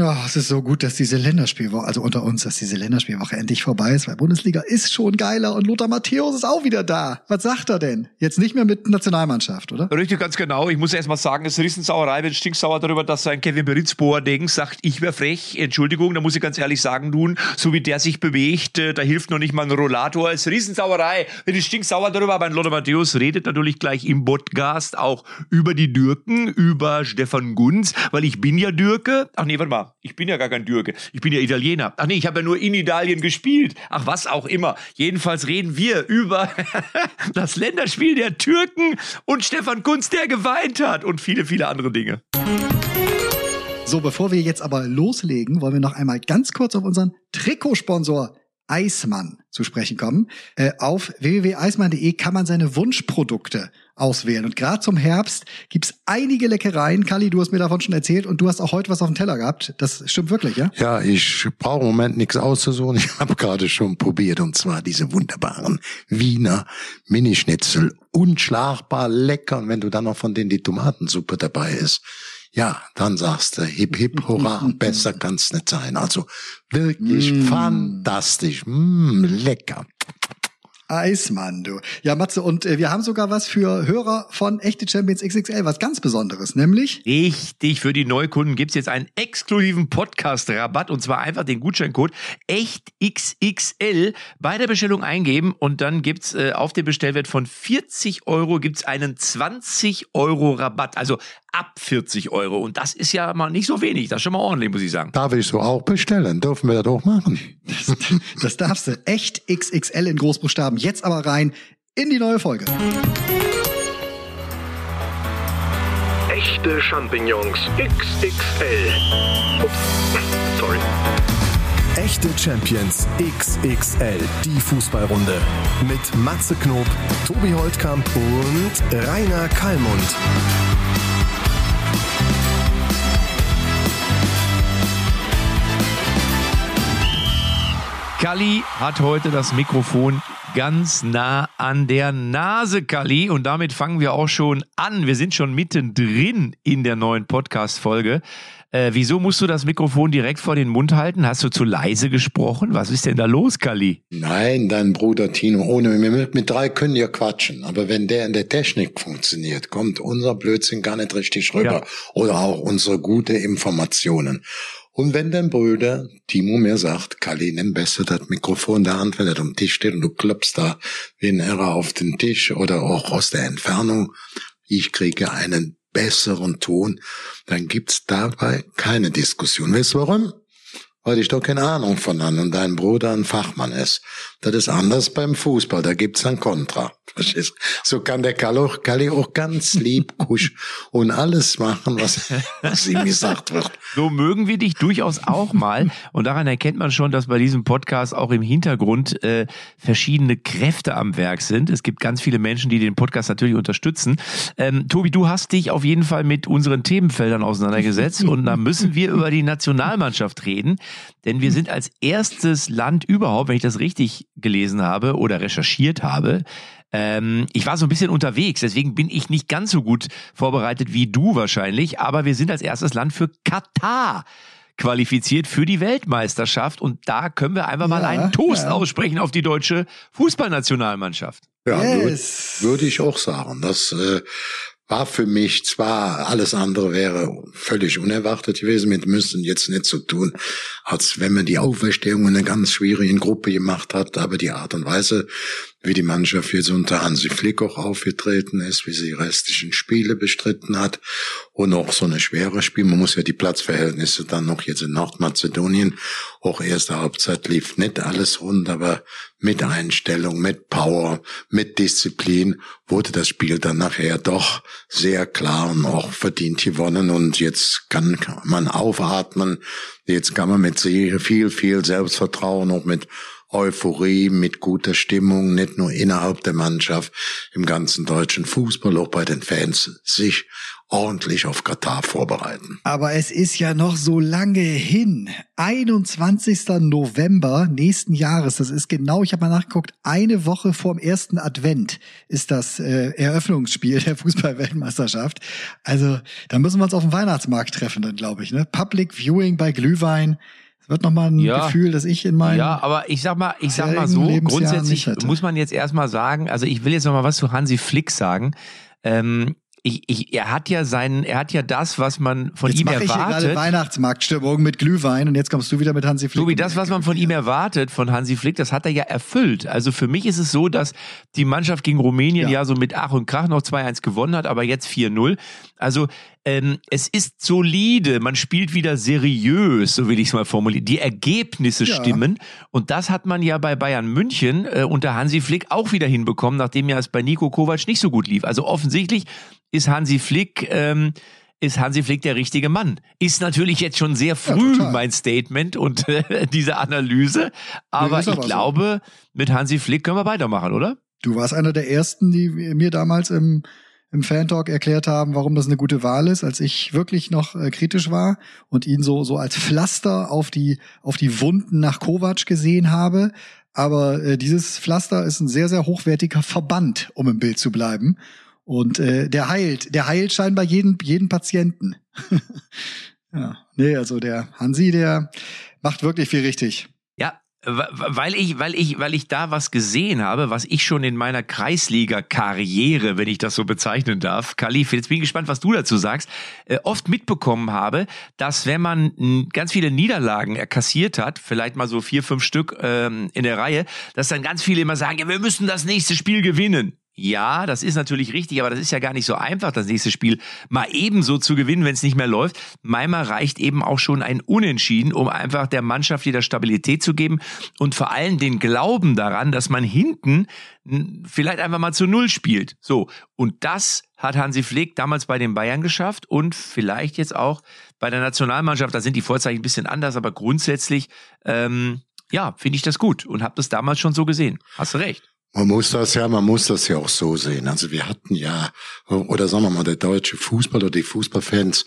Oh, es ist so gut, dass diese Länderspielwoche, also unter uns, dass diese Länderspielwoche endlich vorbei ist, weil Bundesliga ist schon geiler und Lothar Matthäus ist auch wieder da. Was sagt er denn? Jetzt nicht mehr mit Nationalmannschaft, oder? Richtig, ganz genau. Ich muss erst mal sagen, es ist Riesensauerei, bin stinksauer darüber, dass sein Kevin Beritz Boateng sagt, ich wäre frech. Entschuldigung, da muss ich ganz ehrlich sagen, nun, so wie der sich bewegt, äh, da hilft noch nicht mal ein Rollator. Es ist Riesensauerei. Bin ich stinksauer darüber, aber Lothar Matthäus redet natürlich gleich im Podcast auch über die Dürken, über Stefan Gunz, weil ich bin ja Dürke. Ach nee, warte mal. Ich bin ja gar kein Dürke. Ich bin ja Italiener. Ach nee, ich habe ja nur in Italien gespielt. Ach, was auch immer. Jedenfalls reden wir über das Länderspiel der Türken und Stefan Kunz, der geweint hat und viele, viele andere Dinge. So, bevor wir jetzt aber loslegen, wollen wir noch einmal ganz kurz auf unseren Trikotsponsor Eismann zu sprechen kommen. Äh, auf www.eismann.de kann man seine Wunschprodukte auswählen. Und gerade zum Herbst gibt's einige Leckereien. Kali, du hast mir davon schon erzählt und du hast auch heute was auf dem Teller gehabt. Das stimmt wirklich, ja? Ja, ich brauche im Moment nichts auszusuchen. Ich habe gerade schon probiert und zwar diese wunderbaren Wiener Minischnitzel. Unschlagbar lecker. Und wenn du dann noch von denen die Tomatensuppe dabei ist, ja, dann sagst du hip hip hurra, besser kann's nicht sein. Also wirklich mm. fantastisch, mm, lecker. Eismann, du. Ja, Matze, und äh, wir haben sogar was für Hörer von Echte Champions XXL, was ganz Besonderes, nämlich? Richtig, für die Neukunden gibt's jetzt einen exklusiven Podcast-Rabatt und zwar einfach den Gutscheincode EchtXXL bei der Bestellung eingeben und dann gibt's äh, auf den Bestellwert von 40 Euro gibt's einen 20 Euro Rabatt. Also ab 40 Euro. Und das ist ja mal nicht so wenig. Das ist schon mal ordentlich, muss ich sagen. Darf ich so auch bestellen? Dürfen wir das auch machen? Das, das darfst du. Echt XXL in Großbuchstaben. Jetzt aber rein in die neue Folge. Echte Champignons XXL. Ups, sorry. Echte Champions XXL, die Fußballrunde. Mit Matze Knob, Tobi Holtkamp und Rainer Kallmund. Kalli hat heute das Mikrofon ganz nah an der Nase, Kalli. Und damit fangen wir auch schon an. Wir sind schon mittendrin in der neuen Podcast-Folge. Äh, wieso musst du das Mikrofon direkt vor den Mund halten? Hast du zu leise gesprochen? Was ist denn da los, Kalli? Nein, dein Bruder Tino, ohne mit, mit drei können ja quatschen. Aber wenn der in der Technik funktioniert, kommt unser Blödsinn gar nicht richtig rüber. Ja. Oder auch unsere gute Informationen. Und wenn dein Bruder Timo mir sagt, Kali, nimm besser das Mikrofon der Hand, wenn er am Tisch steht und du klopfst da wie ein Irrer auf den Tisch oder auch aus der Entfernung, ich kriege einen besseren Ton, dann gibt's dabei keine Diskussion. Weißt du warum? Weil ich doch keine Ahnung von an und dein Bruder ein Fachmann ist. Das ist anders beim Fußball, da gibt's ein Kontra. So kann der Kalli auch, Kalli auch ganz lieb kusch und alles machen, was, was ihm gesagt wird. So mögen wir dich durchaus auch mal. Und daran erkennt man schon, dass bei diesem Podcast auch im Hintergrund äh, verschiedene Kräfte am Werk sind. Es gibt ganz viele Menschen, die den Podcast natürlich unterstützen. Ähm, Tobi, du hast dich auf jeden Fall mit unseren Themenfeldern auseinandergesetzt und da müssen wir über die Nationalmannschaft reden. Denn wir sind als erstes Land überhaupt, wenn ich das richtig gelesen habe oder recherchiert habe, ähm, ich war so ein bisschen unterwegs, deswegen bin ich nicht ganz so gut vorbereitet wie du wahrscheinlich, aber wir sind als erstes Land für Katar qualifiziert für die Weltmeisterschaft und da können wir einfach mal einen Toast ja. aussprechen auf die deutsche Fußballnationalmannschaft. Ja, yes. würde würd ich auch sagen. Das äh, war für mich zwar, alles andere wäre völlig unerwartet gewesen, mit müssen jetzt nicht so tun, als wenn man die Auferstehung in einer ganz schwierigen Gruppe gemacht hat, aber die Art und Weise, wie die Mannschaft jetzt unter Hansi Flick auch aufgetreten ist, wie sie die restlichen Spiele bestritten hat und auch so eine schwere Spiel. Man muss ja die Platzverhältnisse dann noch jetzt in Nordmazedonien, auch erste Halbzeit lief nicht alles rund, aber mit Einstellung, mit Power, mit Disziplin wurde das Spiel dann nachher doch sehr klar und auch verdient gewonnen und jetzt kann man aufatmen. Jetzt kann man mit sehr viel, viel Selbstvertrauen, auch mit Euphorie, mit guter Stimmung, nicht nur innerhalb der Mannschaft, im ganzen deutschen Fußball, auch bei den Fans, sich ordentlich auf Katar vorbereiten. Aber es ist ja noch so lange hin. 21. November nächsten Jahres. Das ist genau, ich habe mal nachgeguckt, eine Woche vorm ersten Advent ist das äh, Eröffnungsspiel der Fußballweltmeisterschaft. Also da müssen wir uns auf dem Weihnachtsmarkt treffen, dann glaube ich. Ne? Public Viewing bei Glühwein. Wird nochmal ein Ja. Gefühl, dass ich in meinem Ja, aber ich sag mal, ich sag mal so, grundsätzlich muss man jetzt erstmal sagen, also ich will jetzt noch mal was zu Hansi Flick sagen. Ähm, ich, ich, er hat ja seinen, er hat ja das, was man von Jetzt ihm mache ich gerade erwartet. Weihnachtsmarktstimmung mit Glühwein und jetzt kommst du wieder mit Hansi Flick. Wie das, was man von ihm erwartet, von Hansi Flick, das hat er ja erfüllt. Also für mich ist es so, dass die Mannschaft gegen Rumänien Ja. ja, so mit Ach und Krach noch 2-1 gewonnen hat, aber jetzt 4-0. Also ähm, es ist solide, man spielt wieder seriös, so will ich es mal formulieren. Die Ergebnisse Ja. stimmen und das hat man ja bei Bayern München äh, unter Hansi Flick auch wieder hinbekommen, nachdem ja es bei Nico Kovac nicht so gut lief. Also offensichtlich ist Hansi Flick ähm, ist Hansi Flick der richtige Mann. Ist natürlich jetzt schon sehr früh total. mein Statement und äh, diese Analyse, aber ich aber so. glaube, mit Hansi Flick können wir weitermachen, oder? Du warst einer der ersten, die mir damals im, im Fan-Talk erklärt haben, warum das eine gute Wahl ist, als ich wirklich noch äh, kritisch war und ihn so, so als Pflaster auf die, auf die Wunden nach Kovac gesehen habe. Aber äh, dieses Pflaster ist ein sehr, sehr hochwertiger Verband, um im Bild zu bleiben. Und äh, der heilt, der heilt scheinbar jeden, jeden Patienten. ja, nee, also der Hansi, der macht wirklich viel richtig. Ja, weil ich, weil ich, weil ich da was gesehen habe, was ich schon in meiner Kreisliga-Karriere, wenn ich das so bezeichnen darf, Kalif, jetzt bin ich gespannt, was du dazu sagst, äh, oft mitbekommen habe, dass wenn man ganz viele Niederlagen er kassiert hat, vielleicht mal so vier, fünf Stück ähm, in der Reihe, dass dann ganz viele immer sagen, ja, wir müssen das nächste Spiel gewinnen. Ja, das ist natürlich richtig, aber das ist ja gar nicht so einfach, das nächste Spiel mal ebenso zu gewinnen, wenn es nicht mehr läuft. Manchmal reicht eben auch schon ein Unentschieden, um einfach der Mannschaft wieder Stabilität zu geben und vor allem den Glauben daran, dass man hinten vielleicht einfach mal zu Null spielt. So. Und das hat Hansi Flick damals bei den Bayern geschafft und vielleicht jetzt auch bei der Nationalmannschaft. Da sind die Vorzeichen ein bisschen anders, aber grundsätzlich, ähm, ja, finde ich das gut und habe das damals schon so gesehen. Hast du recht. Man muss das ja, man muss das ja auch so sehen. Also wir hatten ja, oder sagen wir mal, der deutsche Fußball oder die Fußballfans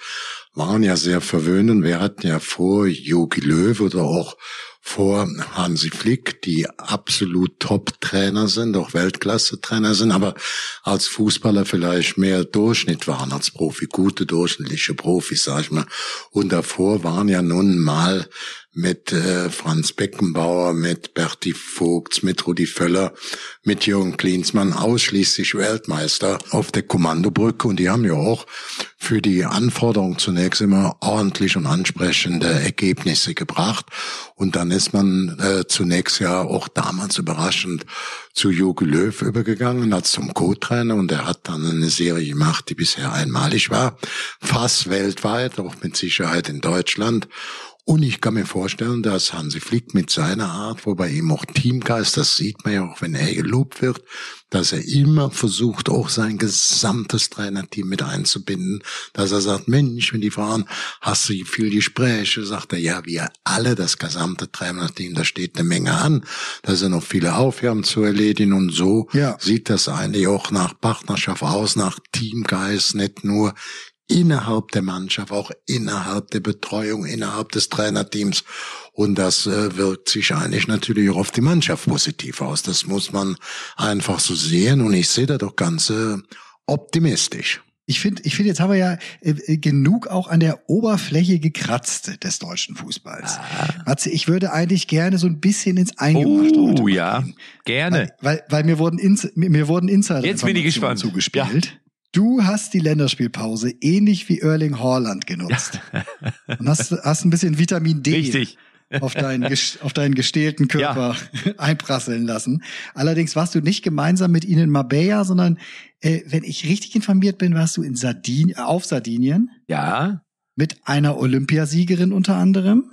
waren ja sehr verwöhnt und wir hatten ja vor Jogi Löw oder auch vor Hansi Flick, die absolut Top-Trainer sind, auch Weltklasse-Trainer sind, aber als Fußballer vielleicht mehr Durchschnitt waren als Profi, gute durchschnittliche Profis, sag ich mal. Und davor waren ja nun mal mit äh, Franz Beckenbauer, mit Berti Vogts, mit Rudi Völler, mit Jürgen Klinsmann ausschließlich Weltmeister auf der Kommandobrücke. Und die haben ja auch für die Anforderungen zunächst immer ordentlich und ansprechende Ergebnisse gebracht. Und dann ist man äh, zunächst ja auch damals überraschend zu Jogi Löw übergegangen als zum Co-Trainer. Und er hat dann eine Serie gemacht, die bisher einmalig war, fast weltweit, auch mit Sicherheit in Deutschland und ich kann mir vorstellen, dass Hansi Flick mit seiner Art, wo bei ihm auch Teamgeist, das sieht man ja auch, wenn er gelobt wird, dass er immer versucht, auch sein gesamtes Trainerteam mit einzubinden, dass er sagt, Mensch, wenn die fragen, hast du viel Gespräche, sagt er, ja, wir alle, das gesamte Trainerteam, da steht eine Menge an, da sind noch viele Aufgaben zu erledigen und so Ja. sieht das eigentlich auch nach Partnerschaft aus, nach Teamgeist, nicht nur innerhalb der Mannschaft, auch innerhalb der Betreuung, innerhalb des Trainerteams. Und das äh, wirkt sich eigentlich natürlich auch auf die Mannschaft positiv aus. Das muss man einfach so sehen. Und ich sehe da doch ganz äh, optimistisch. Ich finde, ich finde, jetzt haben wir ja äh, äh, genug auch an der Oberfläche gekratzt des deutschen Fußballs. Matze, ich würde eigentlich gerne so ein bisschen ins Eingemachte Oh, ja. gehen. Gerne. Weil, weil, weil mir wurden Ins mir mir wurden Insider Jetzt bin ich gespannt. zugespielt. Du hast die Länderspielpause ähnlich wie Erling Haaland genutzt und hast, hast ein bisschen Vitamin D Richtig. auf deinen, auf deinen gestählten Körper einprasseln lassen. Allerdings warst du nicht gemeinsam mit ihnen in Marbella, sondern äh, wenn ich richtig informiert bin, warst du in Sardinien, auf Sardinien Ja. mit einer Olympiasiegerin unter anderem.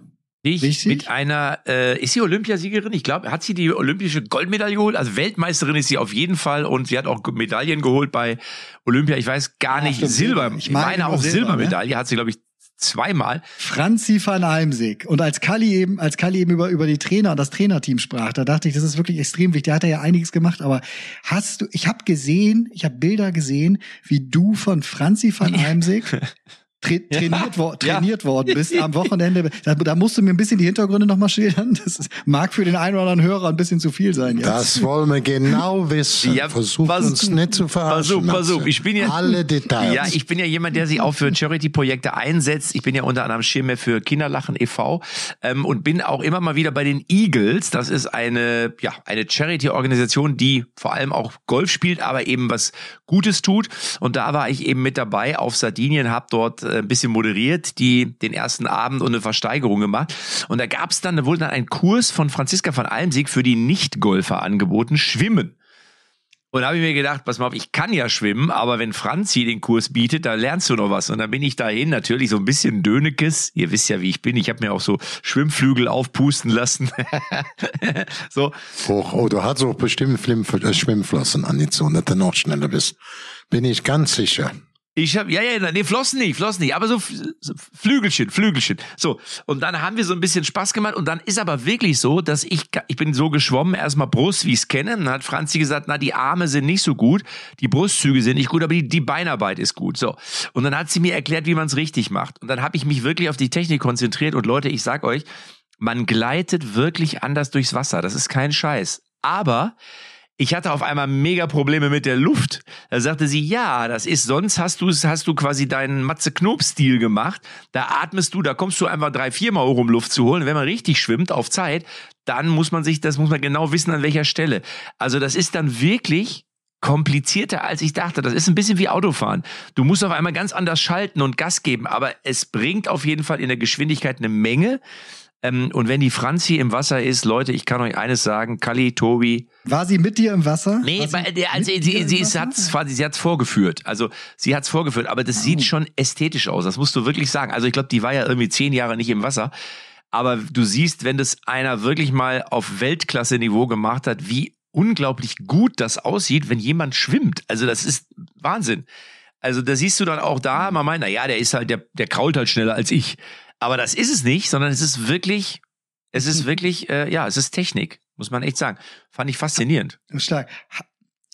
Ich Richtig? mit einer, äh, ist sie Olympiasiegerin? Ich glaube, hat sie die olympische Goldmedaille geholt? Also Weltmeisterin ist sie auf jeden Fall und sie hat auch Medaillen geholt bei Olympia. Ich weiß gar Ah, nicht, Silber. Ich meine meine auch Silber, ne? Silbermedaille hat sie, glaube ich, zweimal. Franzi van Heimsig. Und als Kalli eben, als Kalli eben über, über die Trainer und das Trainerteam sprach, da dachte ich, das ist wirklich extrem wichtig. Da hat er ja einiges gemacht, aber hast du, ich habe gesehen, ich habe Bilder gesehen, wie du von Franzi van Heimsig tra trainiert, wo trainiert ja. worden bist am Wochenende. Da, da, musst du mir ein bisschen die Hintergründe nochmal schildern. Das ist, mag für den einen oder anderen Hörer ein bisschen zu viel sein. Jetzt. Das wollen wir genau wissen. Ja, Versuch uns nicht zu verarschen. Pass auf, ich bin ja, alle Details. Ja, ich bin ja jemand, der sich auch für Charity-Projekte einsetzt. Ich bin ja unter anderem Schirme für Kinderlachen e.V. Ähm, und bin auch immer mal wieder bei den Eagles. Das ist eine, ja, eine Charity-Organisation, die vor allem auch Golf spielt, aber eben was Gutes tut. Und da war ich eben mit dabei auf Sardinien, habe dort äh, ein bisschen moderiert, die den ersten Abend und eine Versteigerung gemacht. Und da gab es dann, da wurde dann ein Kurs von Franziska von Almsieg für die Nicht-Golfer angeboten, Schwimmen. Und da habe ich mir gedacht, pass mal auf, ich kann ja schwimmen, aber wenn Franzi den Kurs bietet, da lernst du noch was. Und dann bin ich dahin, natürlich so ein bisschen Dönekes. Ihr wisst ja, wie ich bin. Ich habe mir auch so Schwimmflügel aufpusten lassen. so. Och, oh, du hast auch bestimmt Schwimmflossen angezogen, dass du noch schneller bist. Bin ich ganz sicher. Ich habe ja ja nee Flossen nicht, Flossen nicht, aber so, so Flügelchen, Flügelchen. So und dann haben wir so ein bisschen Spaß gemacht und dann ist aber wirklich so, dass ich ich bin so geschwommen erstmal Brust, wie ich es kenne, dann hat Franzi gesagt, na die Arme sind nicht so gut, die Brustzüge sind nicht gut, aber die, die Beinarbeit ist gut. So und dann hat sie mir erklärt, wie man es richtig macht und dann habe ich mich wirklich auf die Technik konzentriert und Leute, ich sag euch, man gleitet wirklich anders durchs Wasser. Das ist kein Scheiß. Aber ich hatte auf einmal mega Probleme mit der Luft. Da sagte sie, ja, das ist, sonst hast du hast du quasi deinen Matze Knob-Stil gemacht. Da atmest du, da kommst du einfach drei, viermal um Luft zu holen. Wenn man richtig schwimmt auf Zeit, dann muss man sich, das muss man genau wissen, an welcher Stelle. Also das ist dann wirklich komplizierter als ich dachte. Das ist ein bisschen wie Autofahren. Du musst auf einmal ganz anders schalten und Gas geben, aber es bringt auf jeden Fall in der Geschwindigkeit eine Menge. Ähm, und wenn die Franzi im Wasser ist, Leute, ich kann euch eines sagen, Kali, Tobi. War sie mit dir im Wasser? Nee, bei, der, also sie, sie, sie, sie hat's quasi, sie hat's vorgeführt. Also sie hat's vorgeführt, aber das oh. sieht schon ästhetisch aus. Das musst du wirklich sagen. Also ich glaube, die war ja irgendwie zehn Jahre nicht im Wasser. Aber du siehst, wenn das einer wirklich mal auf Weltklasse-Niveau gemacht hat, wie unglaublich gut das aussieht, wenn jemand schwimmt. Also das ist Wahnsinn. Also da siehst du dann auch da, man meint, na ja, der ist halt, der, der krault halt schneller als ich. Aber das ist es nicht, sondern es ist wirklich, es ist wirklich, äh, ja, es ist Technik, muss man echt sagen. Fand ich faszinierend. Stark.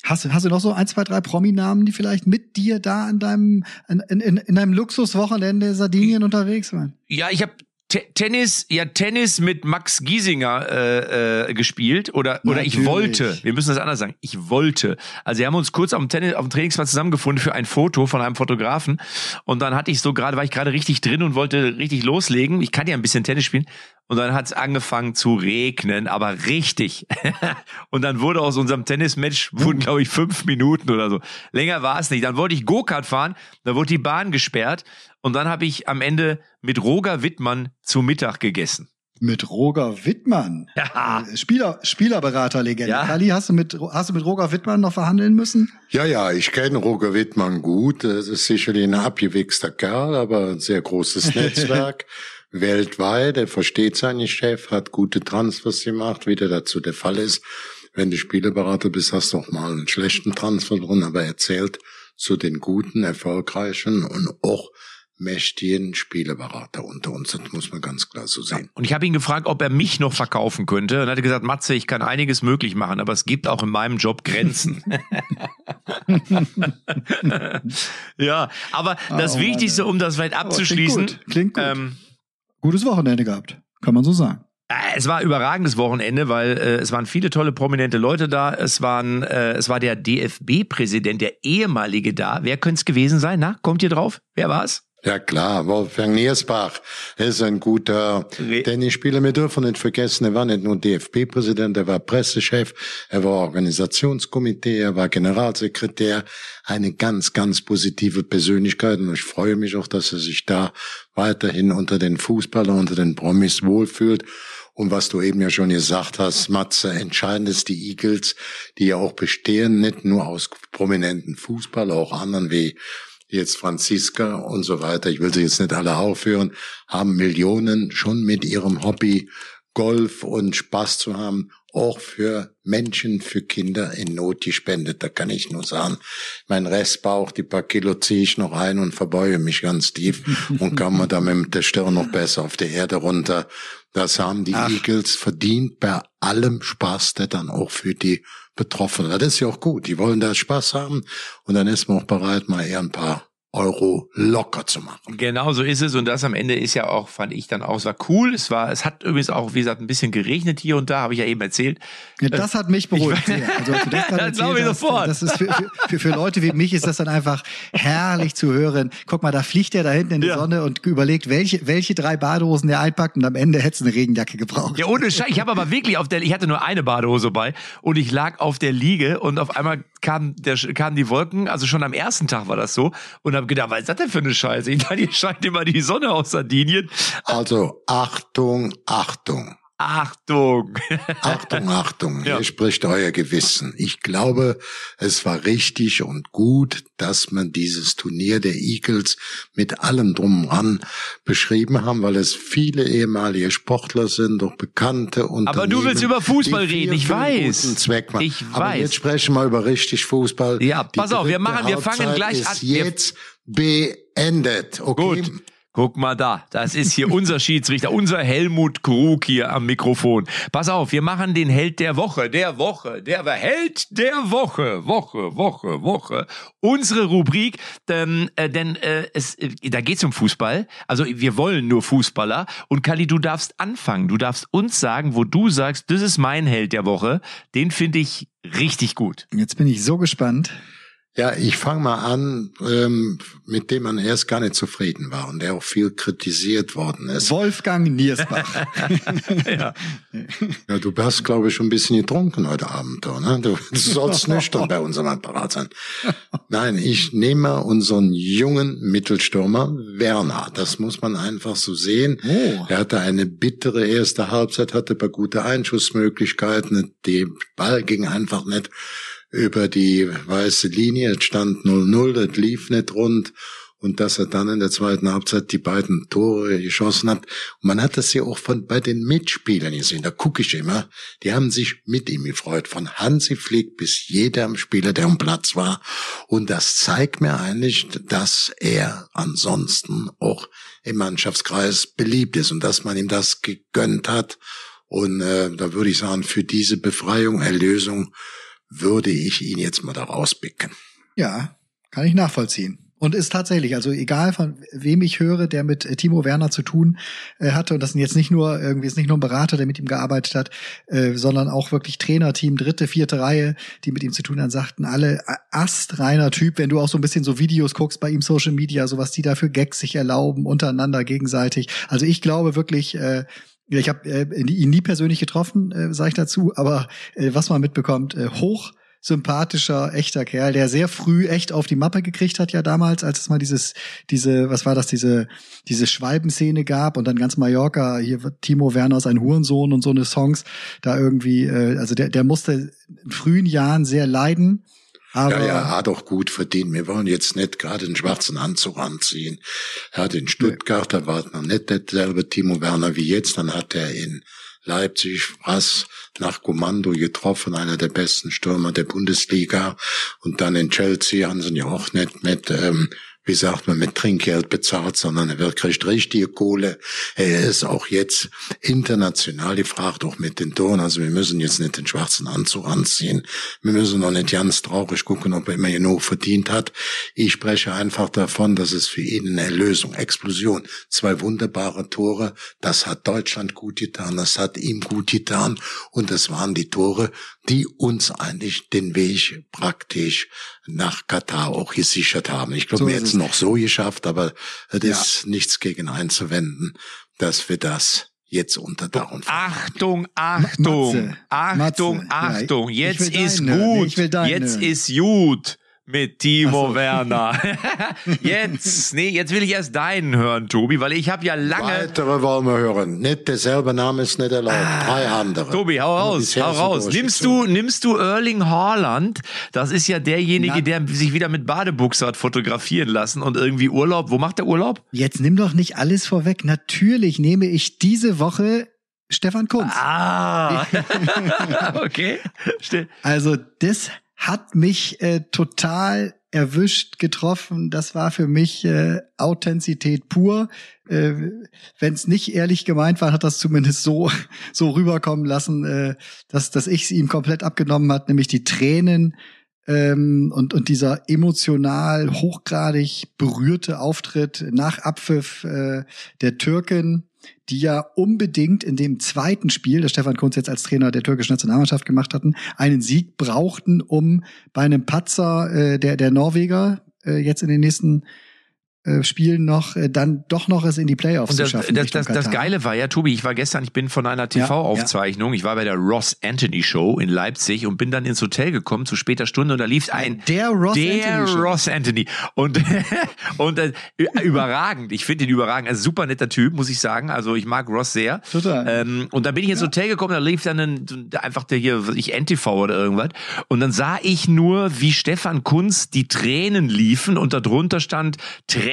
Hast du, hast du noch so ein, zwei, drei Prominamen, die vielleicht mit dir da in deinem, in, in, in deinem Luxuswochenende Sardinien unterwegs waren? Ja, ich habe Tennis, ja Tennis mit Max Giesinger äh, äh, gespielt oder oder Natürlich. ich wollte, wir müssen das anders sagen, ich wollte. Also wir haben uns kurz auf dem Tennis, auf dem Trainingsplatz zusammengefunden für ein Foto von einem Fotografen und dann hatte ich so gerade, war ich gerade richtig drin und wollte richtig loslegen. Ich kann ja ein bisschen Tennis spielen und dann hat es angefangen zu regnen, aber richtig. und dann wurde aus unserem Tennismatch, wurden glaube ich fünf Minuten oder so. Länger war es nicht. Dann wollte ich Go-Kart fahren, da wurde die Bahn gesperrt und dann habe ich am Ende mit Roger Wittmann zu Mittag gegessen. Mit Roger Wittmann. Ja. Äh, Spieler, Spielerberaterlegende. Ja. Kali, hast du mit, hast du mit Roger Wittmann noch verhandeln müssen? Ja, ja, ich kenne Roger Wittmann gut. Das ist sicherlich ein abgewichster Kerl, aber ein sehr großes Netzwerk weltweit. Er versteht seinen Chef, hat gute Transfers gemacht, wie der dazu der Fall ist. Wenn du Spielerberater bist, hast du auch mal einen schlechten Transfer drin, aber er zählt zu den guten, erfolgreichen und auch mächtigen Spielerberater unter uns. Das muss man ganz klar so sehen. Und ich habe ihn gefragt, ob er mich noch verkaufen könnte. Und er hat gesagt, Matze, ich kann einiges möglich machen, aber es gibt auch in meinem Job Grenzen. ja, aber das oh, Wichtigste, um das vielleicht abzuschließen, oh, klingt gut. Klingt gut. Ähm, gutes Wochenende gehabt, kann man so sagen. Äh, es war überragendes Wochenende, weil äh, es waren viele tolle prominente Leute da. Es waren, äh, es war der DFB-Präsident, der ehemalige da. Wer könnte es gewesen sein? Na, kommt ihr drauf? Wer war es? Ja klar, Wolfgang Niersbach ist ein guter Tennisspieler. Wir dürfen nicht vergessen, er war nicht nur DFB-Präsident, er war Pressechef, er war Organisationskomitee, er war Generalsekretär. Eine ganz, ganz positive Persönlichkeit und ich freue mich auch, dass er sich da weiterhin unter den Fußballern, unter den Promis wohlfühlt. Und was du eben ja schon gesagt hast, Matze, entscheidend ist die Eagles, die ja auch bestehen, nicht nur aus prominenten Fußballern, auch anderen wie jetzt Franziska und so weiter, ich will sie jetzt nicht alle aufhören, haben Millionen schon mit ihrem Hobby Golf und Spaß zu haben, auch für Menschen, für Kinder in Not gespendet. Da kann ich nur sagen, mein Restbauch, die paar Kilo ziehe ich noch ein und verbeuge mich ganz tief und kann man da mit der Stirn noch besser auf die Erde runter. Das haben die Ach. Eagles verdient bei allem Spaß, der dann auch für die Betroffenen. Das ist ja auch gut. Die wollen da Spaß haben und dann ist man auch bereit, mal eher ein paar Euro locker zu machen. Genau so ist es und das am Ende ist ja auch, fand ich dann auch, es war cool. Es war, es hat übrigens auch, wie gesagt, ein bisschen geregnet hier und da, habe ich ja eben erzählt. Ja, das hat mich beruhigt. Also, als du das, gerade Das glaube ich erzählt hast, sofort. Das ist für, für, für, Leute wie mich ist das dann einfach herrlich zu hören. Guck mal, da fliegt er da hinten in die Ja. Sonne und überlegt, welche, welche drei Badehosen der einpackt und am Ende hätte es eine Regenjacke gebraucht. Ja, ohne Scheiß. Ich habe aber wirklich auf der, ich hatte nur eine Badehose bei und ich lag auf der Liege und auf einmal kam der, kamen die Wolken, also schon am ersten Tag war das so und habe gedacht, was ist das denn für eine Scheiße? Ich dachte, hier scheint immer die Sonne aus Sardinien. Also Achtung, Achtung. Achtung! Achtung, Achtung, Ja. hier spricht euer Gewissen. Ich glaube, es war richtig und gut, dass man dieses Turnier der Eagles mit allem drum und dran beschrieben haben, weil es viele ehemalige Sportler sind, doch bekannte und Aber du willst über Fußball reden, ich weiß. Zweck machen. Ich Aber weiß. jetzt sprechen wir über richtig Fußball. Ja, Die pass auf, wir machen- wir fangen gleich an. Jetzt beendet. Okay. Gut. Guck mal da, das ist hier unser Schiedsrichter, unser Helmut Krug hier am Mikrofon. Pass auf, wir machen den Held der Woche, der Woche, der Held der Woche, Woche, Woche, Woche. Unsere Rubrik, ähm, äh, denn äh, es, äh, da geht's um Fußball. Also wir wollen nur Fußballer. Und Kali, du darfst anfangen. Du darfst uns sagen, wo du sagst, das ist mein Held der Woche. Den finde ich richtig gut. Jetzt bin ich so gespannt. Ja, ich fange mal an, ähm, mit dem man erst gar nicht zufrieden war und der auch viel kritisiert worden ist. Wolfgang Niersbach. Ja. Ja, du hast, glaube ich, schon ein bisschen getrunken heute Abend, oder? Du, du sollst nüchtern bei unserem Apparat sein. Nein, ich nehme unseren jungen Mittelstürmer Werner. Das muss man einfach so sehen. Oh. Er hatte eine bittere erste Halbzeit, hatte ein paar gute Einschussmöglichkeiten. Der Ball ging einfach nicht über die weiße Linie. Es stand 0-0, das lief nicht rund. Und dass er dann in der zweiten Halbzeit die beiden Tore geschossen hat. Und man hat das ja auch von, bei den Mitspielern gesehen. Da gucke ich immer. Die haben sich mit ihm gefreut. Von Hansi Flick bis jedem Spieler, der am Platz war. Und das zeigt mir eigentlich, dass er ansonsten auch im Mannschaftskreis beliebt ist und dass man ihm das gegönnt hat. Und äh, da würde ich sagen, für diese Befreiung, Erlösung würde ich ihn jetzt mal da rauspicken. Ja, kann ich nachvollziehen. Und ist tatsächlich, also egal von wem ich höre, der mit äh, Timo Werner zu tun äh, hatte, und das sind jetzt nicht nur irgendwie ist nicht nur ein Berater, der mit ihm gearbeitet hat, äh, sondern auch wirklich Trainerteam, dritte, vierte Reihe, die mit ihm zu tun haben, sagten alle äh, astreiner Typ, wenn du auch so ein bisschen so Videos guckst bei ihm Social Media, so was die da für Gags sich erlauben, untereinander gegenseitig. Also ich glaube wirklich, äh, ich habe äh, ihn nie persönlich getroffen, äh, sage ich dazu, aber äh, was man mitbekommt, äh, hoch sympathischer, echter Kerl, der sehr früh echt auf die Mappe gekriegt hat ja damals, als es mal dieses, diese, was war das, diese, diese Schwalbenszene gab und dann ganz Mallorca, hier Timo Werner sein Hurensohn und so eine Songs, da irgendwie, äh, also der, der musste in frühen Jahren sehr leiden. Aber Ja, ja, hat auch gut verdient. Wir wollen jetzt nicht gerade den schwarzen Anzug anziehen. Er hat in Stuttgart, da war noch nicht derselbe Timo Werner wie jetzt. Dann hat er in Leipzig was nach Kommando getroffen, einer der besten Stürmer der Bundesliga. Und dann in Chelsea haben sie ihn ja auch nicht mit, ähm, wie sagt man, mit Trinkgeld bezahlt, sondern er kriegt richtige Kohle. Er ist auch jetzt international gefragt, auch mit den Toren. Also wir müssen jetzt nicht den schwarzen Anzug anziehen. Wir müssen noch nicht ganz traurig gucken, ob er immer genug verdient hat. Ich spreche einfach davon, dass es für ihn eine Erlösung, Explosion, zwei wunderbare Tore. Das hat Deutschland gut getan, das hat ihm gut getan. Und das waren die Tore, die uns eigentlich den Weg praktisch nach Katar auch gesichert haben. Ich glaube, So hätten es noch so geschafft, aber es Ja. ist nichts gegen einzuwenden, dass wir das jetzt unter Dach und. Achtung, Achtung, Matze, Achtung, Matze. Achtung, jetzt ist gut, jetzt ist gut mit Timo so. Werner. jetzt, nee, jetzt will ich erst deinen hören, Tobi, weil ich habe ja lange... Weitere wollen wir hören. Nicht derselbe Name ist nicht erlaubt. Drei andere. Ah, Tobi, hau raus, hau raus. Nimmst du, nimmst du Erling Haaland? Das ist ja derjenige, Na. der sich wieder mit Badebuchse hat fotografieren lassen und irgendwie Urlaub. Wo macht der Urlaub? Jetzt nimm doch nicht alles vorweg. Natürlich nehme ich diese Woche Stefan Kunz. Ah, okay. Also das hat mich äh, total erwischt, getroffen. Das war für mich äh, Authentizität pur. Äh, Wenn es nicht ehrlich gemeint war, hat das zumindest so so rüberkommen lassen, äh, dass dass ich es ihm komplett abgenommen hat, nämlich die Tränen ähm, und und dieser emotional hochgradig berührte Auftritt nach Abpfiff äh, der Türken die ja unbedingt in dem zweiten Spiel, das Stefan Kunz jetzt als Trainer der türkischen Nationalmannschaft gemacht hatten, einen Sieg brauchten, um bei einem Patzer äh, der, der Norweger äh, jetzt in den nächsten äh, Spielen noch äh, dann doch noch es in die Playoffs Und zu das, schaffen. das, das, das. Geile war ja, Tobi, ich war gestern, ich bin von einer TV-Aufzeichnung, ich war bei der Ross Anthony Show in Leipzig und bin dann ins Hotel gekommen zu später Stunde und da lief ein Der Ross der Anthony. Ross Anthony und und äh, überragend. Ich finde ihn überragend, also super netter Typ, muss ich sagen. Also ich mag Ross sehr. Total. Ähm, und dann bin ich ins Hotel gekommen, da lief dann ein, einfach der hier, ich NTV oder irgendwas. Und dann sah ich nur, wie Stefan Kunz die Tränen liefen und darunter stand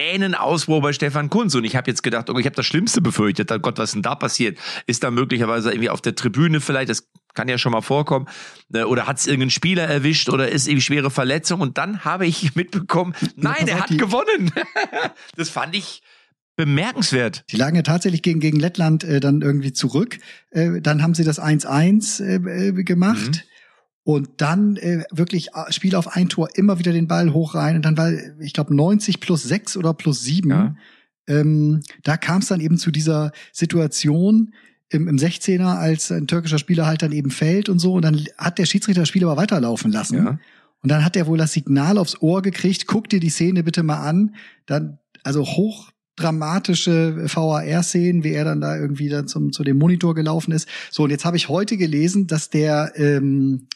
Tränenausbruch bei Stefan Kunz. Und ich habe jetzt gedacht, okay, ich habe das Schlimmste befürchtet. Oh Gott, was ist denn da passiert? Ist da möglicherweise irgendwie auf der Tribüne vielleicht, das kann ja schon mal vorkommen, äh, oder hat es irgendeinen Spieler erwischt oder ist irgendwie schwere Verletzung? Und dann habe ich mitbekommen, nein, er hat gewonnen. das fand ich bemerkenswert. Die lagen ja tatsächlich gegen, gegen Lettland äh, dann irgendwie zurück. Äh, dann haben sie das 1-1 äh, äh, gemacht. Mhm. Und dann äh, wirklich äh, Spiel auf ein Tor, immer wieder den Ball hoch rein. Und dann war, ich glaube, 90 plus 6 oder plus 7. Ja. Ähm, da kam es dann eben zu dieser Situation im, im 16er, als ein türkischer Spieler halt dann eben fällt und so. Und dann hat der Schiedsrichter das Spiel aber weiterlaufen lassen. Ja. Und dann hat er wohl das Signal aufs Ohr gekriegt, guck dir die Szene bitte mal an. Dann, also hochdramatische VAR-Szenen, wie er dann da irgendwie dann zum, zu dem Monitor gelaufen ist. So, und jetzt habe ich heute gelesen, dass der, ähm,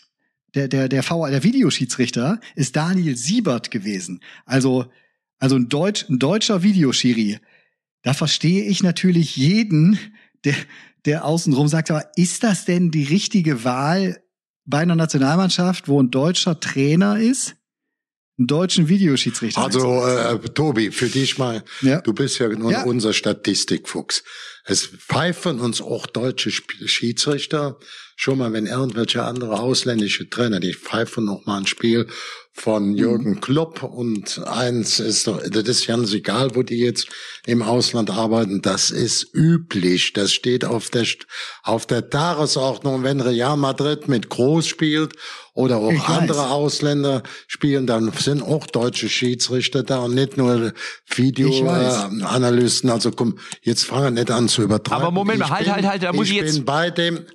der, der, der VAR, der Videoschiedsrichter ist Daniel Siebert gewesen. Also, also ein, Deutsch, ein deutscher Videoschiri. Da verstehe ich natürlich jeden, der, der außenrum sagt, aber ist das denn die richtige Wahl bei einer Nationalmannschaft, wo ein deutscher Trainer ist, einen deutschen Videoschiedsrichter? Also, äh, Tobi, für dich mal, Ja. du bist ja nun Ja. unser Statistikfuchs. Es pfeifen uns auch deutsche Schiedsrichter. Schon mal, wenn irgendwelche andere ausländische Trainer, die pfeifen noch mal ein Spiel von Mhm. Jürgen Klopp und eins ist doch, das ist ganz egal, wo die jetzt im Ausland arbeiten, das ist üblich. Das steht auf der, auf der Tagesordnung, wenn Real Madrid mit Groß spielt oder auch Ich weiß. andere Ausländer spielen, dann sind auch deutsche Schiedsrichter da und nicht nur weiß. Videoanalysten. Also komm, jetzt fangen wir nicht an zu übertreiben. Aber Moment mal, Ich halt, halt, halt, da muss ich jetzt- bin bei dem,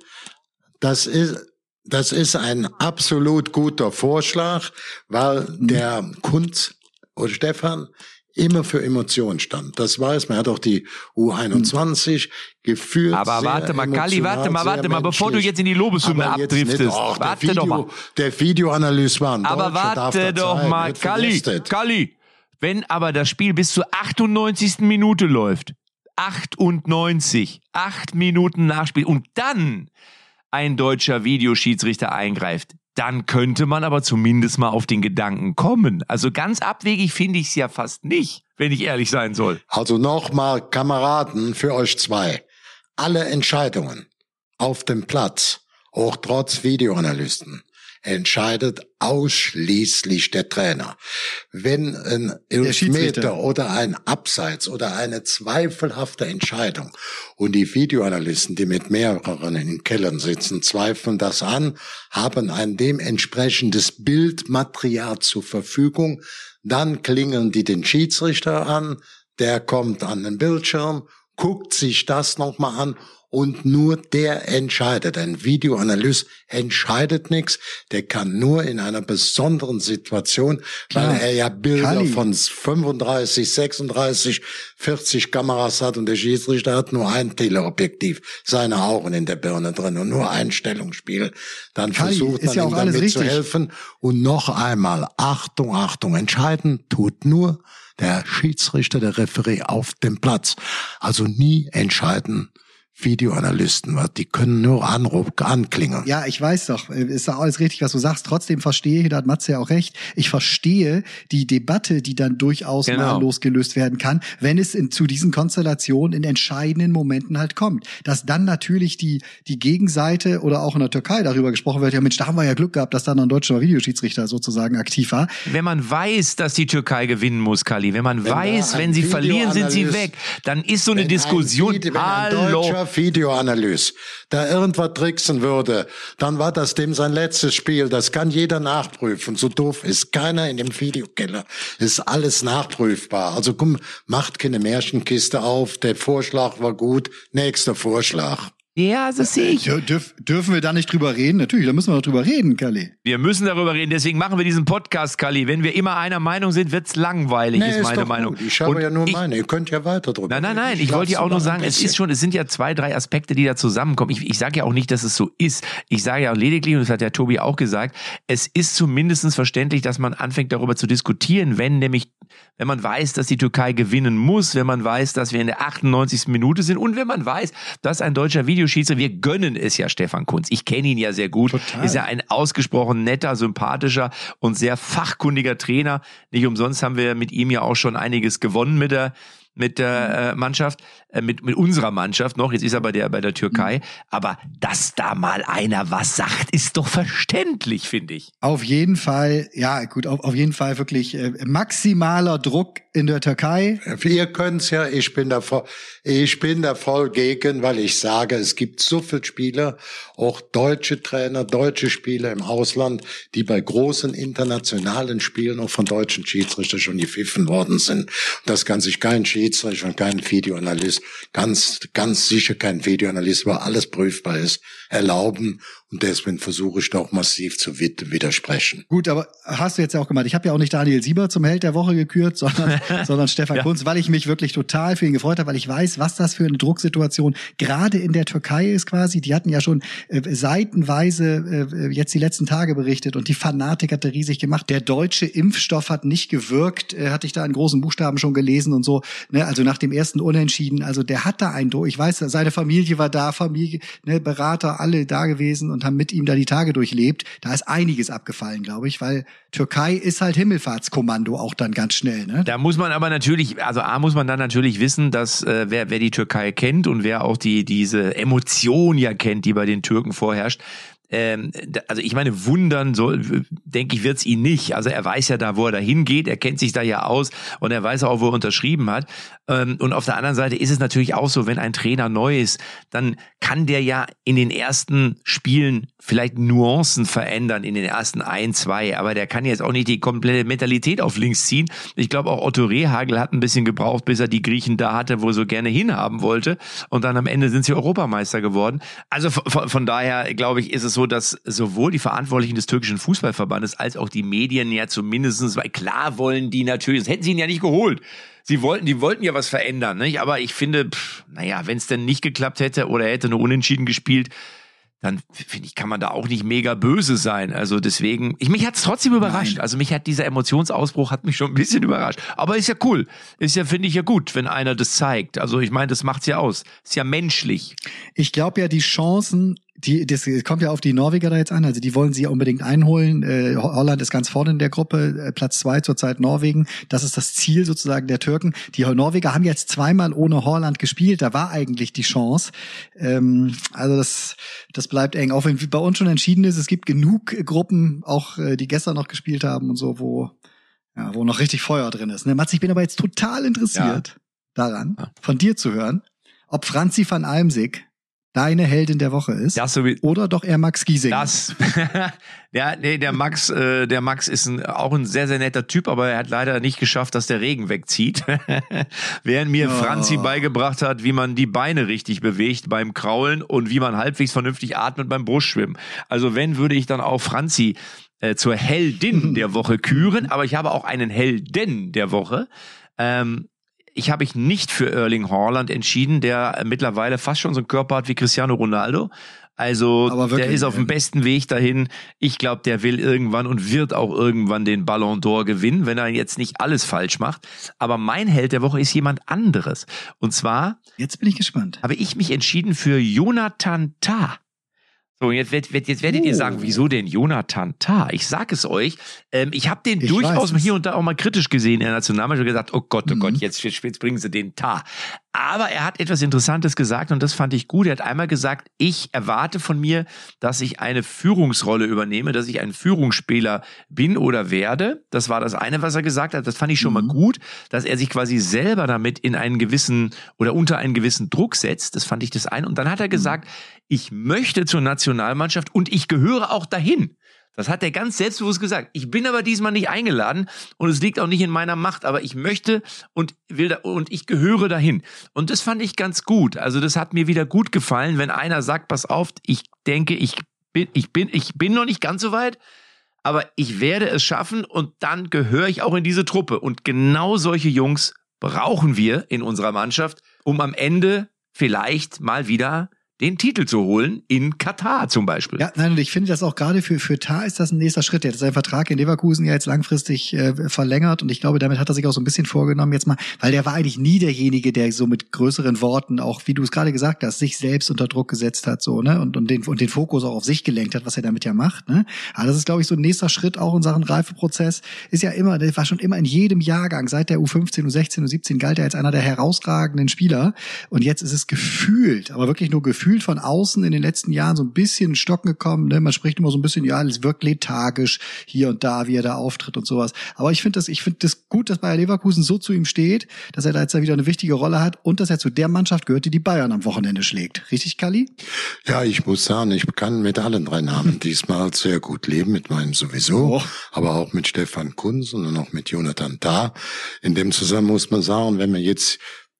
das ist, das ist ein absolut guter Vorschlag, weil Mhm. der Kunz oder Stefan immer für Emotionen stand. Das weiß man. Er hat auch die U21 geführt. Aber warte mal, Kali, warte mal, warte mal, bevor du jetzt in die Lobeshymne abdriftest. nicht, Warte der doch Video, mal. Der Videoanalyst war ein Aber warte doch sein, mal, Kalli, vergessen. Kalli. Wenn aber das Spiel bis zur 98. Minute läuft, 98, acht Minuten Nachspiel und dann ein deutscher Videoschiedsrichter eingreift, dann könnte man aber zumindest mal auf den Gedanken kommen. Also ganz abwegig finde ich es ja fast nicht, wenn ich ehrlich sein soll. Also nochmal, Kameraden, für euch zwei. Alle Entscheidungen auf dem Platz, auch trotz Videoanalysten, entscheidet ausschließlich der Trainer. Wenn ein. Elfmeter oder ein Abseits oder eine zweifelhafte Entscheidung und die Videoanalysten, die mit mehreren in Kellern sitzen, zweifeln das an, haben ein dementsprechendes Bildmaterial zur Verfügung, dann klingeln die den Schiedsrichter an, der kommt an den Bildschirm, guckt sich das nochmal an und nur der entscheidet. Ein Videoanalyst entscheidet nichts, der kann nur in einer besonderen Situation, Klar. weil er ja Bilder Kali. von 35, 36, 40 Kameras hat und der Schiedsrichter hat nur ein Teleobjektiv, seine Augen in der Birne drin und nur Einstellungsspiel. Dann Kali, versucht man ja ihm damit zu richtig. helfen. Und noch einmal, Achtung, Achtung, entscheiden tut nur der Schiedsrichter, der Referee auf dem Platz. Also nie entscheiden Videoanalysten was. Die können nur Anruf anklingen. Ja, ich weiß doch, ist doch alles richtig, was du sagst. Trotzdem verstehe ich, da hat Matze ja auch recht, ich verstehe die Debatte, die dann durchaus Genau. mal losgelöst werden kann, wenn es in, zu diesen Konstellationen in entscheidenden Momenten halt kommt. Dass dann natürlich die, die Gegenseite oder auch in der Türkei darüber gesprochen wird, ja Mensch, da haben wir ja Glück gehabt, dass dann ein deutscher Videoschiedsrichter sozusagen aktiv war. Wenn man weiß, dass die Türkei gewinnen muss, Kali, wenn man Wenn weiß, da wenn sie verlieren, sind sie weg, dann ist so eine Wenn Diskussion. Ein, Video- wenn ein Hallo. Deutscher Videoanalyst da irgendwas tricksen würde, dann war das dem sein letztes Spiel. Das kann jeder nachprüfen. So doof ist keiner in dem Videokeller. Ist alles nachprüfbar. Also komm, macht keine Märchenkiste auf. Der Vorschlag war gut. Nächster Vorschlag. Ja, das sehe ich. Dür, dürf, dürfen wir da nicht drüber reden? Natürlich, da müssen wir doch drüber reden, Kelly. Wir müssen darüber reden, deswegen machen wir diesen Podcast, Kali. Wenn wir immer einer Meinung sind, wird's langweilig, ist meine doch Meinung. Gut. Ich habe Und ja nur ich- meine. Ihr könnt ja weiter drüber Nein, nein, nein. Ich lass wollte ja auch nur sagen, es ist schon, es sind ja zwei, drei Aspekte, die da zusammenkommen. Ich, ich sage ja auch nicht, dass es so ist. Ich sage ja auch lediglich, und das hat der Tobi auch gesagt, es ist zumindest verständlich, dass man anfängt, darüber zu diskutieren, wenn nämlich, wenn man weiß, dass die Türkei gewinnen muss, wenn man weiß, dass wir in der 98. Minute sind und wenn man weiß, dass ein deutscher Videoschiedsrichter, wir gönnen es ja Stefan Kunz. Ich kenne ihn ja sehr gut. Total. Ist ja ein ausgesprochen netter, sympathischer und sehr fachkundiger Trainer. Nicht umsonst haben wir mit ihm ja auch schon einiges gewonnen mit der mit der äh, Mannschaft, äh, mit, mit unserer Mannschaft noch. Jetzt ist er bei der, bei der Türkei. Aber dass da mal einer was sagt, ist doch verständlich, finde ich. Auf jeden Fall, ja gut, auf, auf jeden Fall wirklich äh, maximaler Druck in der Türkei. Ihr könnt's ja, ich bin da voll, ich bin da voll gegen, weil ich sage, es gibt so viele Spieler, auch deutsche Trainer, deutsche Spieler im Ausland, die bei großen internationalen Spielen auch von deutschen Schiedsrichtern schon gepfiffen worden sind. Das kann sich kein Schiedsrichter und kein Videoanalyst, ganz, ganz sicher kein Videoanalyst, weil alles prüfbar ist, erlauben. Und deswegen versuche ich da auch massiv zu wid- widersprechen. Gut, aber hast du jetzt ja auch gemacht. Ich habe ja auch nicht Daniel Sieber zum Held der Woche gekürt, sondern, sondern Stefan Kunz, weil ich mich wirklich total für ihn gefreut habe, weil ich weiß, was das für eine Drucksituation gerade in der Türkei ist quasi. Die hatten ja schon äh, seitenweise äh, jetzt die letzten Tage berichtet und die Fanatik hatte riesig gemacht. Der deutsche Impfstoff hat nicht gewirkt, äh, hatte ich da in großen Buchstaben schon gelesen und so. Ne? Also nach dem ersten Unentschieden, also der hat da einen Druck. Ich weiß, seine Familie war da, Familie, ne, Berater, alle da gewesen und haben mit ihm da die Tage durchlebt. Da ist einiges abgefallen, glaube ich, weil Türkei ist halt Himmelfahrtskommando auch dann ganz schnell. Ne? Da muss man aber natürlich, also A muss man dann natürlich wissen, dass äh, wer, wer die Türkei kennt und wer auch die diese Emotion ja kennt, die bei den Türken vorherrscht, ähm, also ich meine, wundern soll, denke ich, wird's ihn nicht. Also er weiß ja da, wo er da hingeht, er kennt sich da ja aus und er weiß auch, wo er unterschrieben hat. Ähm, und auf der anderen Seite ist es natürlich auch so, wenn ein Trainer neu ist, dann kann der ja in den ersten Spielen vielleicht Nuancen verändern in den ersten ein, zwei, aber der kann jetzt auch nicht die komplette Mentalität auf links ziehen. Ich glaube auch Otto Rehagel hat ein bisschen gebraucht, bis er die Griechen da hatte, wo er so gerne hinhaben wollte und dann am Ende sind sie Europameister geworden. Also von, von daher glaube ich, ist es so, dass sowohl die Verantwortlichen des türkischen Fußballverbandes als auch die Medien ja zumindestens, weil klar wollen die natürlich, sonst hätten sie ihn ja nicht geholt. Sie wollten, die wollten ja was verändern, nicht? Aber ich finde, pff, naja, wenn es denn nicht geklappt hätte oder er hätte nur unentschieden gespielt, dann finde ich, kann man da auch nicht mega böse sein. Also deswegen, ich, mich hat es trotzdem überrascht. Also mich hat dieser Emotionsausbruch hat mich schon ein bisschen überrascht. Aber ist ja cool. Ist ja, finde ich ja gut, wenn einer das zeigt. Also ich meine, das macht's ja aus. Ist ja menschlich. Ich glaube ja, die Chancen, die, das kommt ja auf die Norweger da jetzt an, also die wollen sie ja unbedingt einholen. Äh, Ho- Holland ist ganz vorne in der Gruppe, äh, Platz zwei zurzeit Norwegen. Das ist das Ziel sozusagen der Türken. Die Norweger haben jetzt zweimal ohne Holland gespielt, da war eigentlich die Chance. Ähm, also das, das bleibt eng. Auch wenn bei uns schon entschieden ist, es gibt genug Gruppen, auch äh, die gestern noch gespielt haben und so, wo, ja, wo noch richtig Feuer drin ist. Ne? Mats, ich bin aber jetzt total interessiert daran, Ja. von dir zu hören, ob Franzi van Almsig deine Heldin der Woche ist Das so wie, oder doch eher Max Giesing. Das, ja, nee, der Max, äh, der Max ist ein, auch ein sehr, sehr netter Typ, aber er hat leider nicht geschafft, dass der Regen wegzieht. Während mir Oh. Franzi beigebracht hat, wie man die Beine richtig bewegt beim Kraulen und wie man halbwegs vernünftig atmet beim Brustschwimmen. Also wenn, würde ich dann auch Franzi äh, zur Heldin der Woche küren, aber ich habe auch einen Helden der Woche. Ähm, ich habe mich nicht für Erling Haaland entschieden, der mittlerweile fast schon so einen Körper hat wie Cristiano Ronaldo. Also wirklich, der ist auf dem besten Weg dahin. Ich glaube, der will irgendwann und wird auch irgendwann den Ballon d'Or gewinnen, wenn er jetzt nicht alles falsch macht. Aber mein Held der Woche ist jemand anderes. Und zwar Jetzt bin ich gespannt. habe ich mich entschieden für Jonathan Tah. So, und jetzt, werd- jetzt werdet ihr sagen, wieso denn Jonathan Tah? Ich sag es euch, ähm, ich habe den Ich durchaus hier und da auch mal kritisch gesehen in der Nationalmannschaft und gesagt, oh Gott, oh Mhm. Gott, jetzt, jetzt, jetzt bringen sie den Tah. Aber er hat etwas Interessantes gesagt und das fand ich gut. Er hat einmal gesagt, ich erwarte von mir, dass ich eine Führungsrolle übernehme, dass ich ein Führungsspieler bin oder werde. Das war das eine, was er gesagt hat. Das fand ich schon mal Mhm. gut, dass er sich quasi selber damit in einen gewissen oder unter einen gewissen Druck setzt. Das fand ich das eine. Und dann hat er gesagt, ich möchte zur Nationalmannschaft und ich gehöre auch dahin. Das hat er ganz selbstbewusst gesagt. Ich bin aber diesmal nicht eingeladen und es liegt auch nicht in meiner Macht, aber ich möchte und will da, und ich gehöre dahin. Und das fand ich ganz gut. Also das hat mir wieder gut gefallen, wenn einer sagt, pass auf, ich denke, ich bin, ich bin, ich bin noch nicht ganz so weit, aber ich werde es schaffen und dann gehöre ich auch in diese Truppe. Und genau solche Jungs brauchen wir in unserer Mannschaft, um am Ende vielleicht mal wieder den Titel zu holen, in Katar zum Beispiel. Ja, nein, und ich finde das auch gerade für, für Tar ist das ein nächster Schritt. Der hat seinen Vertrag in Leverkusen ja jetzt langfristig äh, verlängert und ich glaube, damit hat er sich auch so ein bisschen vorgenommen jetzt mal, weil der war eigentlich nie derjenige, der so mit größeren Worten, auch wie du es gerade gesagt hast, sich selbst unter Druck gesetzt hat, so, ne, und, und den, und den Fokus auch auf sich gelenkt hat, was er damit ja macht, ne. Aber das ist, glaube ich, so ein nächster Schritt auch in Sachen Reifeprozess. Ist ja immer, der war schon immer in jedem Jahrgang, seit der U15, U16, U17 galt er als einer der herausragenden Spieler und jetzt ist es gefühlt, aber wirklich nur gefühlt von außen in den letzten Jahren so ein bisschen in Stocken gekommen. Ne? Man spricht immer so ein bisschen, ja, es wirkt lethargisch hier und da, wie er da auftritt und sowas. Aber ich finde das, ich finde das gut, dass Bayer Leverkusen so zu ihm steht, dass er da jetzt wieder eine wichtige Rolle hat und dass er zu der Mannschaft gehört, die die Bayern am Wochenende schlägt. Richtig, Kali? Ja, ich muss sagen, ich kann mit allen drei Namen diesmal sehr gut leben, mit meinem sowieso, Oh. aber auch mit Stefan Kunz und auch mit Jonathan Tah. In dem Zusammenhang muss man sagen, wenn man jetzt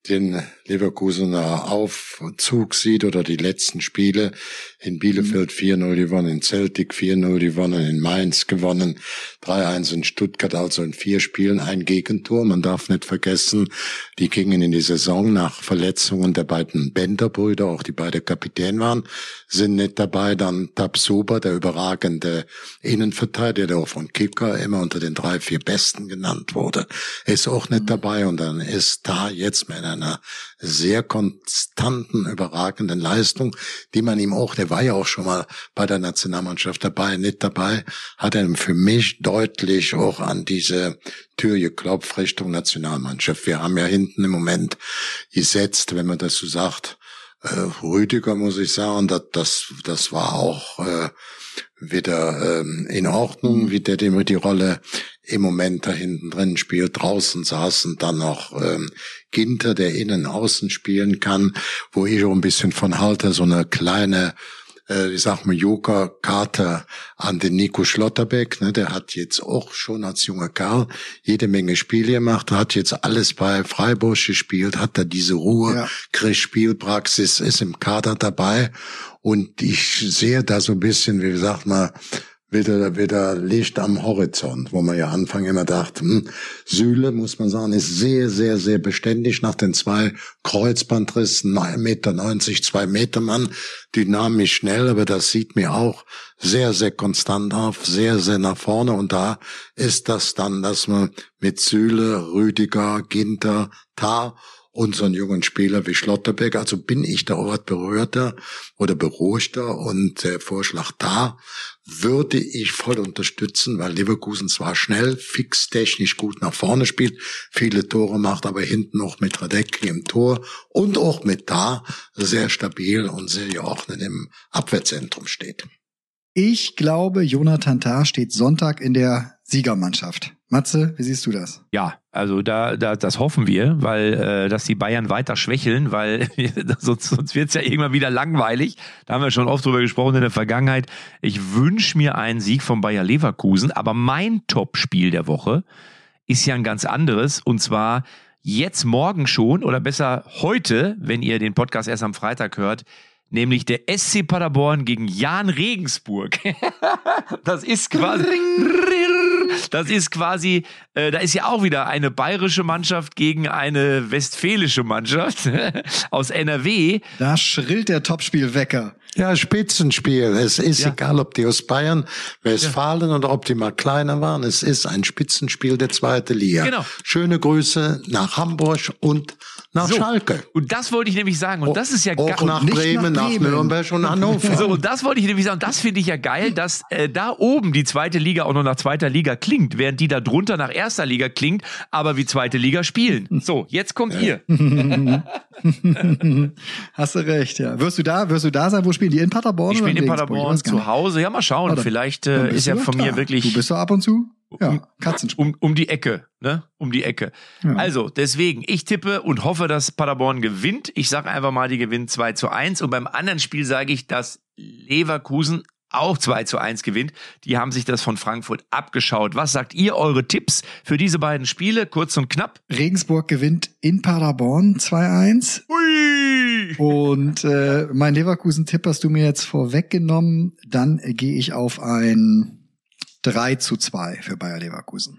den Leverkusener Aufzug sieht oder die letzten Spiele in Bielefeld 4-0 gewonnen, in Celtic 4-0 gewonnen, in Mainz gewonnen, 3-1 in Stuttgart, also in vier Spielen ein Gegentor. Man darf nicht vergessen, die gingen in die Saison nach Verletzungen der beiden Bender-Brüder, auch die beide Kapitän waren, sind nicht dabei. Dann Tabsoba, der überragende Innenverteidiger, der auch von Kicker immer unter den drei, vier Besten genannt wurde, ist auch nicht dabei. Und dann ist da jetzt mit einer sehr konstanten, überragenden Leistung, die man ihm auch, der war ja auch schon mal bei der Nationalmannschaft dabei, nicht dabei, hat er für mich deutlich auch an diese Tür geklopft Richtung Nationalmannschaft. Wir haben ja hinten im Moment gesetzt, wenn man das so sagt, äh, Rüdiger muss ich sagen, das, das, das war auch äh, wieder ähm, in Ordnung, wie der dem die Rolle im Moment da hinten drin spielt. Draußen saßen dann noch ähm, Ginter, der innen außen spielen kann, wo ich auch ein bisschen von halte, so eine kleine äh, ich sag mal, Joker-Karte an den Nico Schlotterbeck. Ne, der hat jetzt auch schon als junger Kerl jede Menge Spiele gemacht, hat jetzt alles bei Freiburg gespielt, hat da diese Ruhe, Ja. kriegt Spielpraxis, ist im Kader dabei. Und ich sehe da so ein bisschen, wie sagt man, wieder, wieder Licht am Horizont, wo man ja Anfang immer dachte, hm, Süle, muss man sagen, ist sehr, sehr, sehr beständig nach den zwei Kreuzbandrissen, 1,90 Meter, 2 Meter Mann, dynamisch schnell, aber das sieht mir auch sehr, sehr konstant auf, sehr, sehr nach vorne. Und da ist das dann, dass man mit Süle, Rüdiger, Ginter, Tar und so einen jungen Spieler wie Schlotterbeck, also bin ich da Ort berührter oder beruhigter und der Vorschlag da würde ich voll unterstützen, weil Leverkusen zwar schnell, fix, technisch gut nach vorne spielt, viele Tore macht, aber hinten noch mit Radecki im Tor und auch mit da sehr stabil und sehr geordnet im Abwehrzentrum steht. Ich glaube, Jonathan Tah steht Sonntag in der Siegermannschaft. Matze, wie siehst du das? Ja, also da, da das hoffen wir, weil äh, dass die Bayern weiter schwächeln, weil sonst, sonst wird's ja irgendwann wieder langweilig. Da haben wir schon oft drüber gesprochen in der Vergangenheit. Ich wünsche mir einen Sieg von Bayer Leverkusen, aber mein Topspiel der Woche ist ja ein ganz anderes und zwar jetzt morgen schon oder besser heute, wenn ihr den Podcast erst am Freitag hört, nämlich der SC Paderborn gegen Jan Regensburg. das ist quasi das ist quasi, äh, da ist ja auch wieder eine bayerische Mannschaft gegen eine westfälische Mannschaft aus NRW. Da schrillt der Topspielwecker. Ja, Spitzenspiel. Es ist Ja. egal, ob die aus Bayern, Westfalen oder ob die mal kleiner waren. Es ist ein Spitzenspiel der zweiten Liga. Genau. Schöne Grüße nach Hamburg und nach So. Schalke. Und das wollte ich nämlich sagen. Und das ist ja Auch nach nicht Bremen, nach nach. Nürnberg und Hannover. So, und das wollte ich nämlich sagen. Das finde ich ja geil, dass äh, da oben die zweite Liga auch noch nach zweiter Liga klingt, während die da drunter nach erster Liga klingt, aber wie zweite Liga spielen. So, jetzt kommt ihr. Hast du recht, ja. Wirst du da, wirst du da sein? Wo spielen die? In Paderborn? Ich oder bin in? Paderborn zu. Hause. Ja, mal schauen. Dann- Vielleicht äh, ist ja von mir da. wirklich Du bist doch ab und zu? Ja, Katzenspiel. um, um die Ecke, ne? Um die Ecke. Ja. Also, deswegen, ich tippe und hoffe, dass Paderborn gewinnt. Ich sage einfach mal, die gewinnt 2 zu 1. Und beim anderen Spiel sage ich, dass Leverkusen auch 2 zu 1 gewinnt. Die haben sich das von Frankfurt abgeschaut. Was sagt ihr, eure Tipps für diese beiden Spiele? Kurz und knapp. Regensburg gewinnt in Paderborn 2-1. Ui! Und äh, mein Leverkusen-Tipp hast du mir jetzt vorweggenommen. Dann äh, gehe ich auf ein 3 zu 2 für Bayer Leverkusen.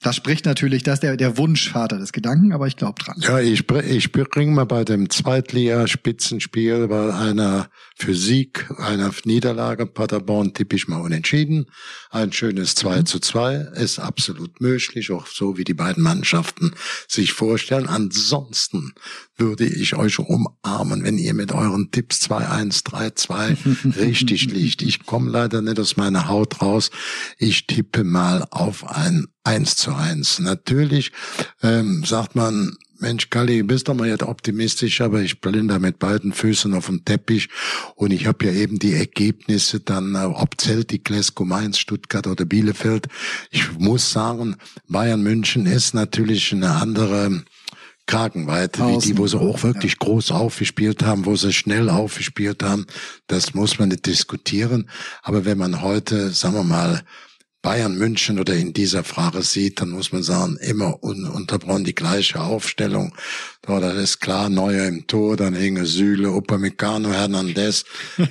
Das spricht natürlich, das ist der, der Wunschvater des Gedanken, aber ich glaube dran. Ja, ich, ich bringe mal bei dem Zweitliga-Spitzenspiel bei einer für Sieg, einer Niederlage Paderborn tippe ich mal unentschieden. Ein schönes 2 zu 2 ist absolut möglich, auch so wie die beiden Mannschaften sich vorstellen. Ansonsten würde ich euch umarmen, wenn ihr mit euren Tipps 2-1, 3-2 richtig liegt. Ich komme leider nicht aus meiner Haut raus. Ich tippe mal auf ein 1 zu 1. Natürlich ähm, sagt man, Mensch, Kalli, bist doch mal jetzt optimistisch, aber ich bin da mit beiden Füßen auf dem Teppich und ich habe ja eben die Ergebnisse dann, ob Celtic, Glasgow, Mainz, Stuttgart oder Bielefeld. Ich muss sagen, Bayern München ist natürlich eine andere Kragenweite, wie die, wo sie auch wirklich groß aufgespielt haben, wo sie schnell aufgespielt haben. Das muss man nicht diskutieren. Aber wenn man heute, sagen wir mal, Bayern München oder in dieser Frage sieht, dann muss man sagen, immer un unterbrochen die gleiche Aufstellung. Da, das ist klar, Neuer im Tor, dann Inge Süle, Upamecano, Hernandez,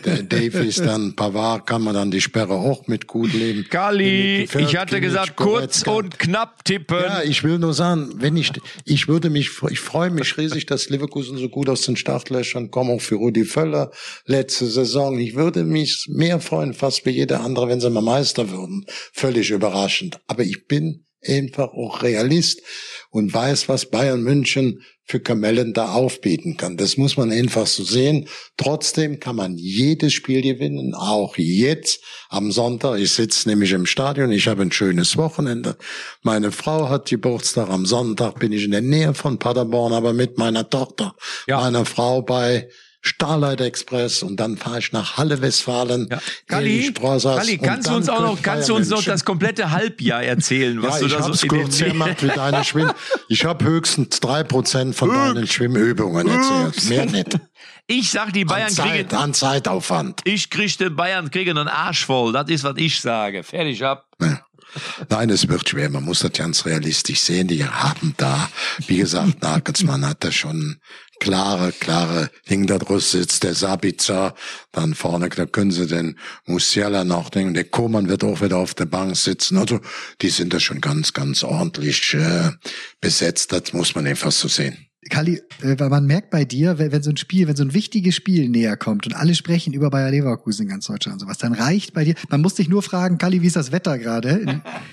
der Davies, dann Pavard, kann man dann die Sperre auch mit gut leben. Kali, ich hatte gesagt, kurz und knapp tippen. Ja, ich will nur sagen, wenn ich, ich würde mich, ich freue mich riesig, dass Leverkusen so gut aus den Startlöchern kommt, auch für Rudi Völler letzte Saison. Ich würde mich mehr freuen, fast wie jeder andere, wenn sie mal Meister würden. Völlig überraschend. Aber ich bin einfach auch Realist und weiß, was Bayern München für Kamellen da aufbieten kann. Das muss man einfach so sehen. Trotzdem kann man jedes Spiel gewinnen, auch jetzt am Sonntag. Ich sitze nämlich im Stadion, ich habe ein schönes Wochenende. Meine Frau hat Geburtstag. Am Sonntag bin ich in der Nähe von Paderborn, aber mit meiner Tochter, Ja. meiner Frau bei Starlight Express und dann fahre ich nach Halle Westfalen. Ja. Kali, und kannst du uns auch noch, kannst du uns noch das komplette Halbjahr erzählen, was ja, du ich da so in kurz gemacht wie deine Schwimm. Ich habe höchstens drei Prozent von deinen Schwimmübungen erzählt. Mehr nicht. Ich sag, die Bayern An, Zeit, kriegen, an Zeitaufwand. ich krieg den Bayern kriegen einen Arsch voll. Das ist, was ich sage. Fertig ab. Nein, es wird schwer. Man muss das ganz realistisch sehen. Die haben da, wie gesagt, Nagelsmann hat da schon klare, klare draus sitzt. Der Sabitzer, dann vorne, da können sie den Musiala noch denken. Der Koman wird auch wieder auf der Bank sitzen. Also, die sind da schon ganz, ganz ordentlich äh, besetzt. Das muss man einfach so sehen. Kali, äh, weil man merkt bei dir, wenn, wenn so ein Spiel, wenn so ein wichtiges Spiel näher kommt und alle sprechen über Bayer Leverkusen in ganz Deutschland und sowas, dann reicht bei dir, man muss dich nur fragen, Kali, wie ist das Wetter gerade?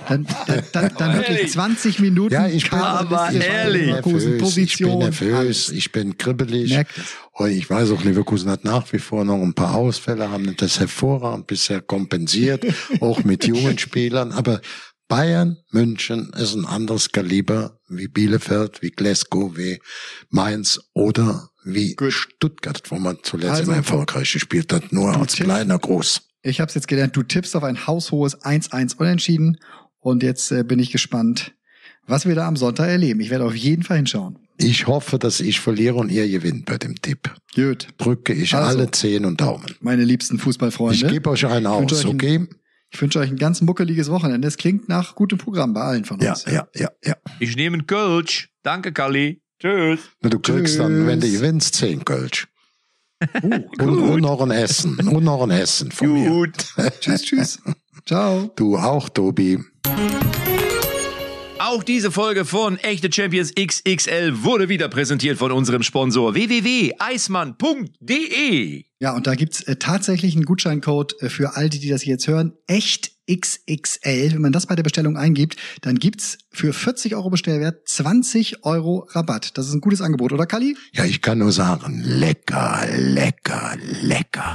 Dann, dann, dann, dann wirklich Ehrlich? 20 Minuten. Ja, ich bin, Aber ehrlich. Leverkusen, nervös, ich bin Position, nervös, ich bin kribbelig. Merkt es. Und ich weiß auch, Leverkusen hat nach wie vor noch ein paar Ausfälle, haben das hervorragend bisher kompensiert, auch mit jungen Spielern. Aber Bayern München ist ein anderes Kaliber wie Bielefeld, wie Glasgow, wie Mainz oder wie Stuttgart, wo man zuletzt Also, immer erfolgreich gespielt hat, nur als tippst- kleiner Groß. Ich habe es jetzt gelernt, du tippst auf ein haushohes 1-1 unentschieden und jetzt äh, bin ich gespannt, was wir da am Sonntag erleben. Ich werde auf jeden Fall hinschauen. Ich hoffe, dass ich verliere und ihr gewinnt bei dem Tipp. Gut. Drücke ich Also. alle Zehen und Daumen. Meine liebsten Fußballfreunde. Ich gebe euch einen Ich aus, euch okay? Ich wünsche euch ein ganz muckeliges Wochenende. Es klingt nach gutem Programm bei allen von Ja, uns. ja, ja, ja. Ich nehme einen Kölsch. Danke, Kali. Tschüss. Na, Du kriegst dann, wenn du gewinnst, zehn Kölsch. Uh, Und, und noch ein Essen. Und noch ein Essen von mir. Gut. tschüss, tschüss. Ciao. Du auch, Tobi. Auch diese Folge von Echte Champions XXL wurde wieder präsentiert von unserem Sponsor www.eismann.de. Ja, und da gibt's äh, tatsächlich einen Gutscheincode äh, für all die, die das jetzt hören. Echt XXL. Wenn man das bei der Bestellung eingibt, dann gibt's für 40 Euro Bestellwert 20 Euro Rabatt. Das ist ein gutes Angebot, oder Kali? Ja, ich kann nur sagen, lecker, lecker, lecker.